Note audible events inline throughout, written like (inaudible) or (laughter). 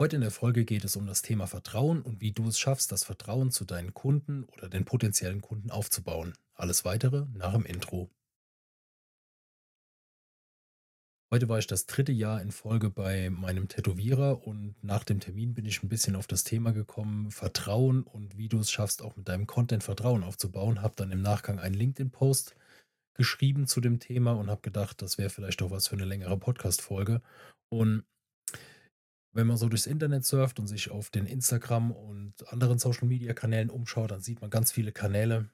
Heute in der Folge geht es um das Thema Vertrauen und wie du es schaffst, das Vertrauen zu deinen Kunden oder den potenziellen Kunden aufzubauen. Alles weitere nach dem Intro. Heute war ich das dritte Jahr in Folge bei meinem Tätowierer und nach dem Termin bin ich ein bisschen auf das Thema gekommen, Vertrauen und wie du es schaffst, auch mit deinem Content Vertrauen aufzubauen. Habe dann im Nachgang einen LinkedIn-Post geschrieben zu dem Thema und habe gedacht, das wäre vielleicht auch was für eine längere Podcast-Folge. Und wenn man so durchs Internet surft und sich auf den Instagram und anderen Social Media Kanälen umschaut, dann sieht man ganz viele Kanäle,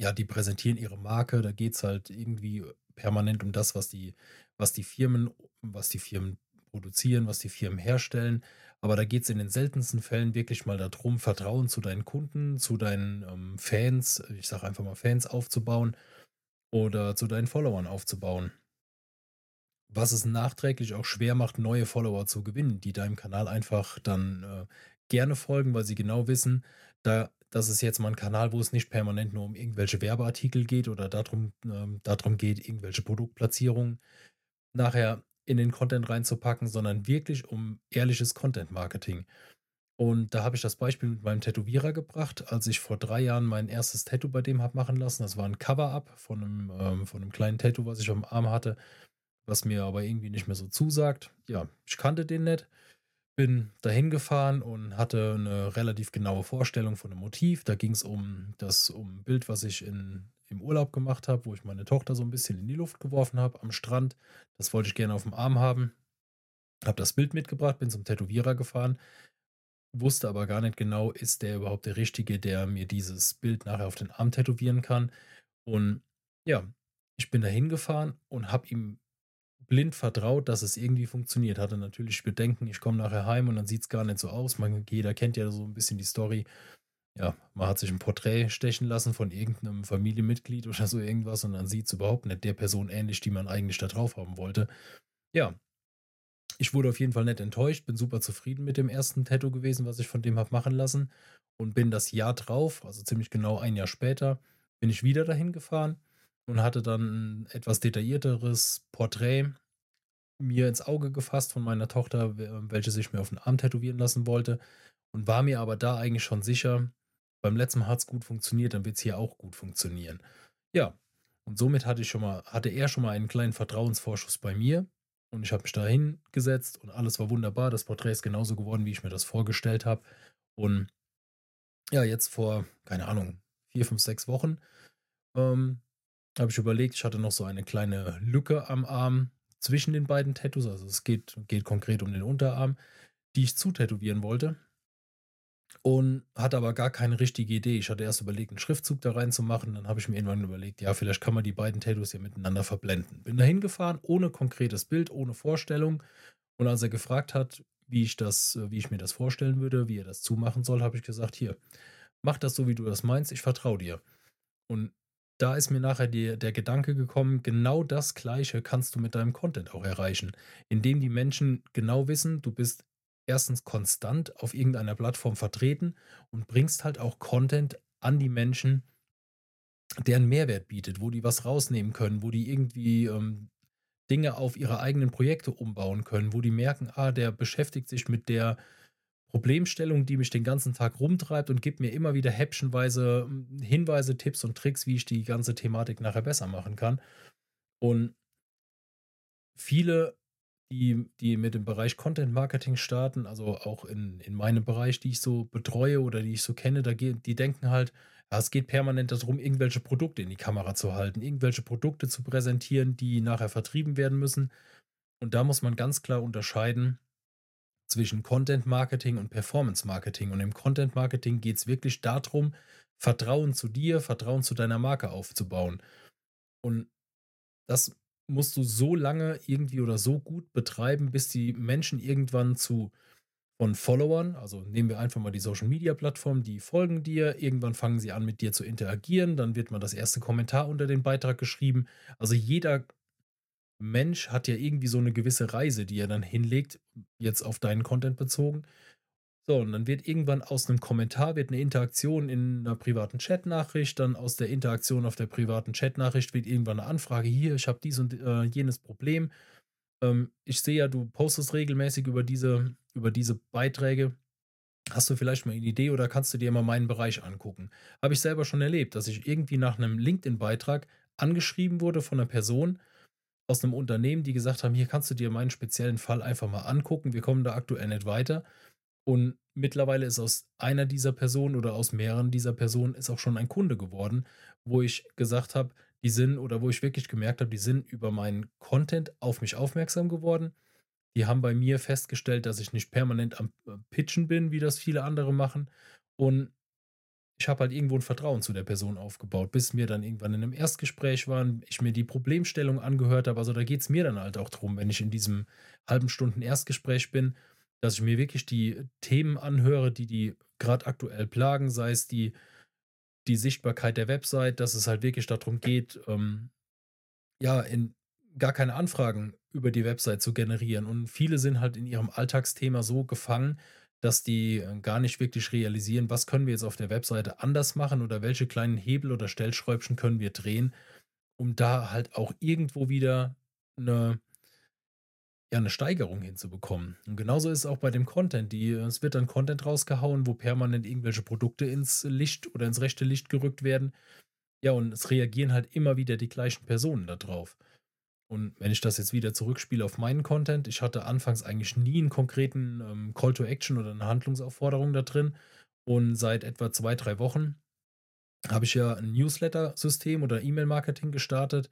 ja, die präsentieren ihre Marke. Da geht es halt irgendwie permanent um das, was die, was die Firmen, was die Firmen produzieren, was die Firmen herstellen. Aber da geht es in den seltensten Fällen wirklich mal darum, Vertrauen zu deinen Kunden, zu deinen ähm, Fans, ich sage einfach mal Fans aufzubauen oder zu deinen Followern aufzubauen was es nachträglich auch schwer macht, neue Follower zu gewinnen, die deinem Kanal einfach dann äh, gerne folgen, weil sie genau wissen, da, das ist jetzt mal ein Kanal, wo es nicht permanent nur um irgendwelche Werbeartikel geht oder darum, ähm, darum geht, irgendwelche Produktplatzierungen nachher in den Content reinzupacken, sondern wirklich um ehrliches Content-Marketing. Und da habe ich das Beispiel mit meinem Tätowierer gebracht, als ich vor drei Jahren mein erstes Tattoo bei dem habe machen lassen. Das war ein Cover-Up von einem, ähm, von einem kleinen Tattoo, was ich am Arm hatte was mir aber irgendwie nicht mehr so zusagt. Ja, ich kannte den nicht. Bin dahin gefahren und hatte eine relativ genaue Vorstellung von dem Motiv. Da ging es um das um ein Bild, was ich in, im Urlaub gemacht habe, wo ich meine Tochter so ein bisschen in die Luft geworfen habe am Strand. Das wollte ich gerne auf dem Arm haben. Habe das Bild mitgebracht, bin zum Tätowierer gefahren, wusste aber gar nicht genau, ist der überhaupt der Richtige, der mir dieses Bild nachher auf den Arm tätowieren kann. Und ja, ich bin dahin gefahren und habe ihm blind vertraut, dass es irgendwie funktioniert. Hatte natürlich Bedenken, ich komme nachher heim und dann sieht es gar nicht so aus. Man, jeder kennt ja so ein bisschen die Story. Ja, man hat sich ein Porträt stechen lassen von irgendeinem Familienmitglied oder so irgendwas und dann sieht es überhaupt nicht der Person ähnlich, die man eigentlich da drauf haben wollte. Ja, ich wurde auf jeden Fall nicht enttäuscht, bin super zufrieden mit dem ersten Tattoo gewesen, was ich von dem habe machen lassen und bin das Jahr drauf, also ziemlich genau ein Jahr später, bin ich wieder dahin gefahren und hatte dann ein etwas detaillierteres Porträt mir ins Auge gefasst von meiner Tochter, welche sich mir auf den Arm tätowieren lassen wollte und war mir aber da eigentlich schon sicher, beim letzten Mal hat es gut funktioniert, dann wird es hier auch gut funktionieren. Ja, und somit hatte ich schon mal, hatte er schon mal einen kleinen Vertrauensvorschuss bei mir und ich habe mich da hingesetzt und alles war wunderbar. Das Porträt ist genauso geworden, wie ich mir das vorgestellt habe. Und ja, jetzt vor, keine Ahnung, vier, fünf, sechs Wochen ähm, habe ich überlegt, ich hatte noch so eine kleine Lücke am Arm zwischen den beiden Tattoos. Also es geht, geht konkret um den Unterarm, die ich zutätowieren wollte. Und hatte aber gar keine richtige Idee. Ich hatte erst überlegt, einen Schriftzug da reinzumachen. Dann habe ich mir irgendwann überlegt, ja, vielleicht kann man die beiden Tattoos ja miteinander verblenden. Bin da hingefahren, ohne konkretes Bild, ohne Vorstellung. Und als er gefragt hat, wie ich das, wie ich mir das vorstellen würde, wie er das zumachen soll, habe ich gesagt, hier, mach das so, wie du das meinst, ich vertraue dir. Und da ist mir nachher die, der Gedanke gekommen, genau das Gleiche kannst du mit deinem Content auch erreichen, indem die Menschen genau wissen, du bist erstens konstant auf irgendeiner Plattform vertreten und bringst halt auch Content an die Menschen, der einen Mehrwert bietet, wo die was rausnehmen können, wo die irgendwie ähm, Dinge auf ihre eigenen Projekte umbauen können, wo die merken, ah, der beschäftigt sich mit der Problemstellung, die mich den ganzen Tag rumtreibt und gibt mir immer wieder häppchenweise hm, Hinweise, Tipps und Tricks, wie ich die ganze Thematik nachher besser machen kann. Und viele, die, die mit dem Bereich Content Marketing starten, also auch in, in meinem Bereich, die ich so betreue oder die ich so kenne, da die denken halt, es geht permanent darum, irgendwelche Produkte in die Kamera zu halten, irgendwelche Produkte zu präsentieren, die nachher vertrieben werden müssen. Und da muss man ganz klar unterscheiden, zwischen Content Marketing und Performance Marketing. Und im Content Marketing geht es wirklich darum, Vertrauen zu dir, Vertrauen zu deiner Marke aufzubauen. Und das musst du so lange irgendwie oder so gut betreiben, bis die Menschen irgendwann zu von Followern, also nehmen wir einfach mal die Social Media Plattform, die folgen dir, irgendwann fangen sie an mit dir zu interagieren, dann wird mal das erste Kommentar unter den Beitrag geschrieben. Also jeder Mensch hat ja irgendwie so eine gewisse Reise, die er dann hinlegt, jetzt auf deinen Content bezogen. So, und dann wird irgendwann aus einem Kommentar wird eine Interaktion in einer privaten Chatnachricht, dann aus der Interaktion auf der privaten Chatnachricht wird irgendwann eine Anfrage, hier, ich habe dies und äh, jenes Problem. ähm, ich sehe ja, du postest regelmäßig über diese über diese Beiträge. Hast du vielleicht mal eine Idee oder kannst du dir mal meinen Bereich angucken? Habe ich selber schon erlebt, dass ich irgendwie nach einem LinkedIn-Beitrag angeschrieben wurde von einer Person aus einem Unternehmen, die gesagt haben: „Hier kannst du dir meinen speziellen Fall einfach mal angucken. Wir kommen da aktuell nicht weiter.“ Und mittlerweile ist aus einer dieser Personen oder aus mehreren dieser Personen ist auch schon ein Kunde geworden, wo ich gesagt habe, die sind oder wo ich wirklich gemerkt habe, die sind über meinen Content auf mich aufmerksam geworden. Die haben bei mir festgestellt, dass ich nicht permanent am äh, Pitchen bin, wie das viele andere machen. Und ich habe halt irgendwo ein Vertrauen zu der Person aufgebaut, bis wir dann irgendwann in einem Erstgespräch waren, ich mir die Problemstellung angehört habe. Also, da geht es mir dann halt auch drum, wenn ich in diesem halben Stunden Erstgespräch bin, dass ich mir wirklich die Themen anhöre, die die gerade aktuell plagen, sei es die die Sichtbarkeit der Website, dass es halt wirklich darum geht, ähm, ja, in gar keine Anfragen über die Website zu generieren. Und viele sind halt in ihrem Alltagsthema so gefangen, dass die äh, gar nicht wirklich realisieren, was können wir jetzt auf der Webseite anders machen oder welche kleinen Hebel oder Stellschräubchen können wir drehen, um da halt auch irgendwo wieder eine, ja, eine Steigerung hinzubekommen. Und genauso ist es auch bei dem Content. Die, es wird dann Content rausgehauen, wo permanent irgendwelche Produkte ins Licht oder ins rechte Licht gerückt werden. Ja, und es reagieren halt immer wieder die gleichen Personen darauf. Und wenn ich das jetzt wieder zurückspiele auf meinen Content, ich hatte anfangs eigentlich nie einen konkreten ähm, Call to Action oder eine Handlungsaufforderung da drin. Und seit etwa zwei, drei Wochen habe ich ja ein Newsletter-System oder E-Mail-Marketing gestartet,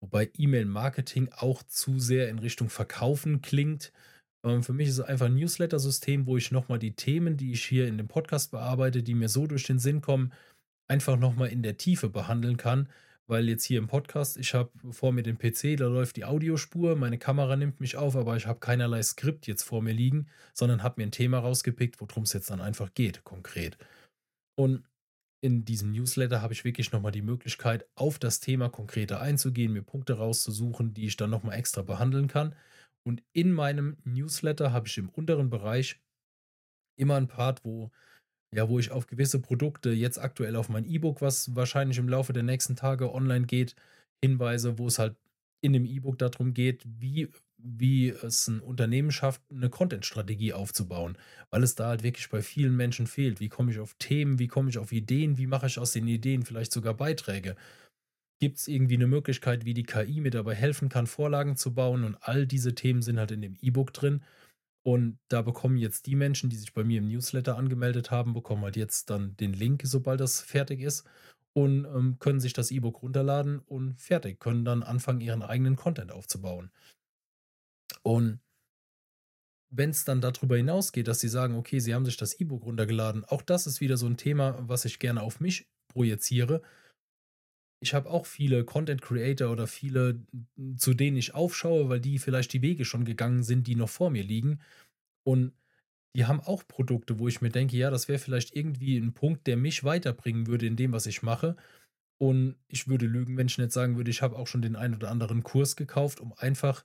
wobei E-Mail-Marketing auch zu sehr in Richtung Verkaufen klingt. Ähm, für mich ist es einfach ein Newsletter-System, wo ich nochmal die Themen, die ich hier in dem Podcast bearbeite, die mir so durch den Sinn kommen, einfach nochmal in der Tiefe behandeln kann weil jetzt hier im Podcast, ich habe vor mir den PC, da läuft die Audiospur, meine Kamera nimmt mich auf, aber ich habe keinerlei Skript jetzt vor mir liegen, sondern habe mir ein Thema rausgepickt, worum es jetzt dann einfach geht, konkret. Und in diesem Newsletter habe ich wirklich nochmal die Möglichkeit, auf das Thema konkreter einzugehen, mir Punkte rauszusuchen, die ich dann nochmal extra behandeln kann. Und in meinem Newsletter habe ich im unteren Bereich immer ein Part, wo ja, wo ich auf gewisse Produkte jetzt aktuell auf mein E-Book, was wahrscheinlich im Laufe der nächsten Tage online geht, hinweise, wo es halt in dem E-Book darum geht, wie, wie es ein Unternehmen schafft, eine Content-Strategie aufzubauen, weil es da halt wirklich bei vielen Menschen fehlt. Wie komme ich auf Themen, wie komme ich auf Ideen, wie mache ich aus den Ideen vielleicht sogar Beiträge? Gibt es irgendwie eine Möglichkeit, wie die KI mir dabei helfen kann, Vorlagen zu bauen? Und all diese Themen sind halt in dem E-Book drin. Und da bekommen jetzt die Menschen, die sich bei mir im Newsletter angemeldet haben, bekommen halt jetzt dann den Link, sobald das fertig ist und ähm, können sich das E-Book runterladen und fertig, können dann anfangen, ihren eigenen Content aufzubauen. Und wenn es dann darüber hinausgeht, dass sie sagen, okay, sie haben sich das E-Book runtergeladen, auch das ist wieder so ein Thema, was ich gerne auf mich projiziere. Ich habe auch viele Content Creator oder viele, zu denen ich aufschaue, weil die vielleicht die Wege schon gegangen sind, die noch vor mir liegen. Und die haben auch Produkte, wo ich mir denke, ja, das wäre vielleicht irgendwie ein Punkt, der mich weiterbringen würde in dem, was ich mache. Und ich würde lügen, wenn ich nicht sagen würde, ich habe auch schon den einen oder anderen Kurs gekauft, um einfach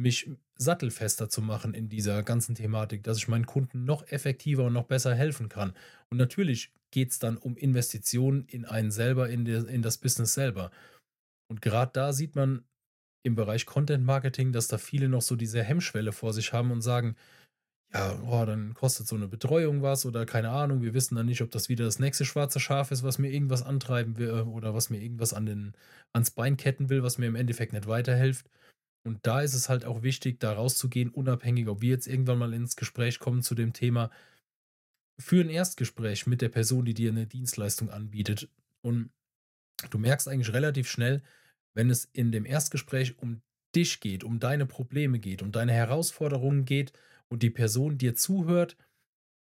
mich sattelfester zu machen in dieser ganzen Thematik, dass ich meinen Kunden noch effektiver und noch besser helfen kann. Und natürlich geht es dann um Investitionen in einen selber, in, der, in das Business selber. Und gerade da sieht man im Bereich Content Marketing, dass da viele noch so diese Hemmschwelle vor sich haben und sagen, ja, oh, dann kostet so eine Betreuung was oder keine Ahnung, wir wissen dann nicht, ob das wieder das nächste schwarze Schaf ist, was mir irgendwas antreiben will oder was mir irgendwas an den, ans Bein ketten will, was mir im Endeffekt nicht weiterhilft. Und da ist es halt auch wichtig, da rauszugehen, unabhängig, ob wir jetzt irgendwann mal ins Gespräch kommen zu dem Thema. Für ein Erstgespräch mit der Person, die dir eine Dienstleistung anbietet. Und du merkst eigentlich relativ schnell, wenn es in dem Erstgespräch um dich geht, um deine Probleme geht, um deine Herausforderungen geht und die Person dir zuhört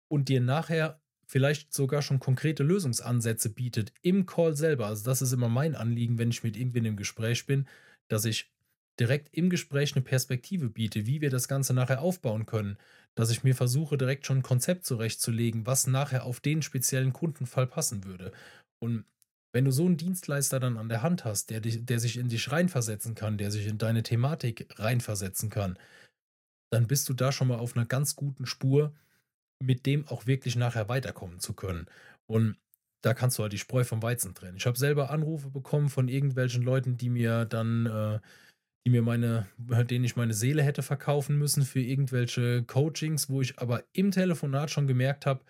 und dir nachher vielleicht sogar schon konkrete Lösungsansätze bietet im Call selber. Also das ist immer mein Anliegen, wenn ich mit irgendwen im Gespräch bin, dass ich direkt im Gespräch eine Perspektive biete, wie wir das Ganze nachher aufbauen können, dass ich mir versuche, direkt schon ein Konzept zurechtzulegen, was nachher auf den speziellen Kundenfall passen würde. Und wenn du so einen Dienstleister dann an der Hand hast, der, dich, der sich in dich reinversetzen kann, der sich in deine Thematik reinversetzen kann, dann bist du da schon mal auf einer ganz guten Spur, mit dem auch wirklich nachher weiterkommen zu können. Und da kannst du halt die Spreu vom Weizen trennen. Ich habe selber Anrufe bekommen von irgendwelchen Leuten, die mir dann äh, die mir meine denen ich meine Seele hätte verkaufen müssen für irgendwelche Coachings, wo ich aber im Telefonat schon gemerkt habe,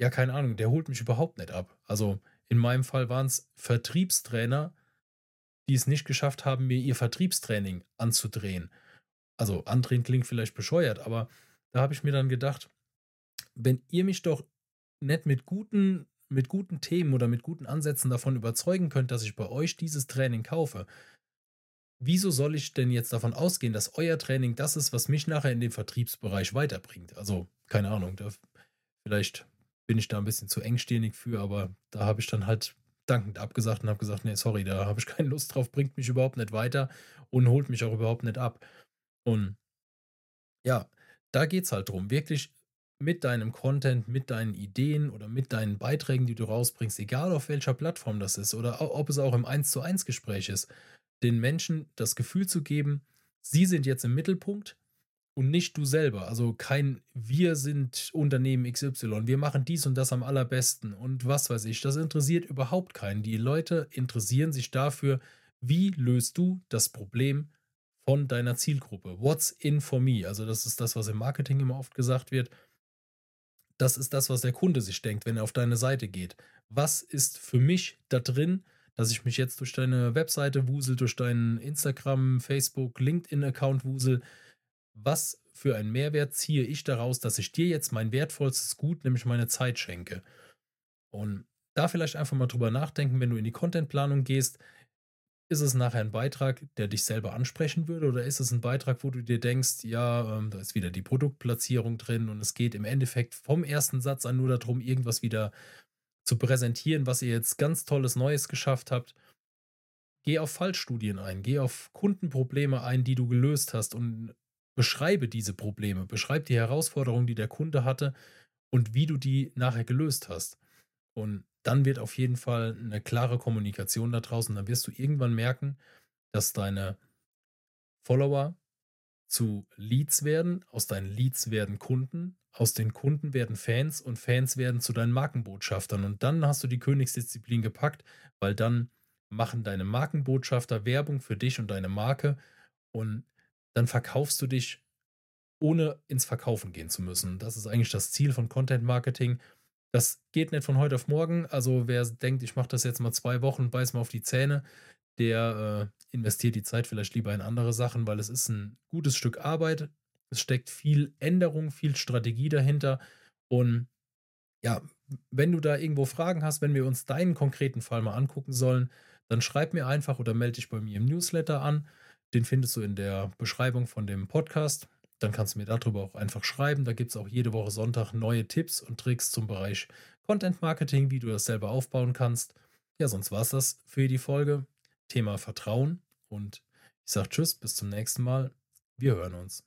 ja, keine Ahnung, der holt mich überhaupt nicht ab. Also, in meinem Fall waren es Vertriebstrainer, die es nicht geschafft haben, mir ihr Vertriebstraining anzudrehen. Also, andrehen klingt vielleicht bescheuert, aber da habe ich mir dann gedacht, wenn ihr mich doch nicht mit guten mit guten Themen oder mit guten Ansätzen davon überzeugen könnt, dass ich bei euch dieses Training kaufe, wieso soll ich denn jetzt davon ausgehen, dass euer Training das ist, was mich nachher in den Vertriebsbereich weiterbringt? Also, keine Ahnung, da, vielleicht bin ich da ein bisschen zu engstirnig für, aber da habe ich dann halt dankend abgesagt und habe gesagt, nee, sorry, da habe ich (laughs) keine Lust drauf, bringt mich überhaupt nicht weiter und holt mich auch überhaupt nicht ab. Und ja, da geht es halt drum, wirklich mit deinem Content, mit deinen Ideen oder mit deinen Beiträgen, die du rausbringst, egal auf welcher Plattform das ist oder ob es auch im 1 zu 1 Gespräch ist, den Menschen das Gefühl zu geben, sie sind jetzt im Mittelpunkt und nicht du selber. Also kein wir sind Unternehmen XY, wir machen dies und das am allerbesten und was weiß ich. Das interessiert überhaupt keinen. Die Leute interessieren sich dafür, wie löst du das Problem von deiner Zielgruppe. What's in for me? Also das ist das, was im Marketing immer oft gesagt wird. Das ist das, was der Kunde sich denkt, wenn er auf deine Seite geht. Was ist für mich da drin, dass ich mich jetzt durch deine Webseite wusel, durch deinen Instagram, Facebook, LinkedIn-Account wusel. Was für einen Mehrwert ziehe ich daraus, dass ich dir jetzt mein wertvollstes Gut, nämlich meine Zeit schenke? Und da vielleicht einfach mal drüber nachdenken, wenn du in die Contentplanung gehst. Ist es nachher ein Beitrag, der dich selber ansprechen würde, oder ist es ein Beitrag, wo du dir denkst, ja, ähm, da ist wieder die Produktplatzierung drin und es geht im Endeffekt vom ersten Satz an nur darum, irgendwas wieder zu präsentieren, was ihr jetzt ganz tolles Neues geschafft habt. Geh auf Fallstudien ein, geh auf Kundenprobleme ein, die du gelöst hast und beschreibe diese Probleme, beschreib die Herausforderungen, die der Kunde hatte und wie du die nachher gelöst hast. Und dann wird auf jeden Fall eine klare Kommunikation da draußen. Dann wirst du irgendwann merken, dass deine Follower zu Leads werden, aus deinen Leads werden Kunden, aus den Kunden werden Fans und Fans werden zu deinen Markenbotschaftern. Und dann hast du die Königsdisziplin gepackt, weil dann machen deine Markenbotschafter Werbung für dich und deine Marke und dann verkaufst du dich, ohne ins Verkaufen gehen zu müssen. Das ist eigentlich das Ziel von Content Marketing. Das geht nicht von heute auf morgen. Also wer denkt, ich mache das jetzt mal zwei Wochen, beiß mal auf die Zähne, der äh, investiert die Zeit vielleicht lieber in andere Sachen, weil es ist ein gutes Stück Arbeit. Es steckt viel Änderung, viel Strategie dahinter. Und ja, wenn du da irgendwo Fragen hast, wenn wir uns deinen konkreten Fall mal angucken sollen, dann schreib mir einfach oder melde dich bei mir im Newsletter an. Den findest du in der Beschreibung von dem Podcast. Dann kannst du mir darüber auch einfach schreiben. Da gibt es auch jede Woche Sonntag neue Tipps und Tricks zum Bereich Content Marketing, wie du das selber aufbauen kannst. Ja, sonst war es das für die Folge. Thema Vertrauen. Und ich sage Tschüss, bis zum nächsten Mal. Wir hören uns.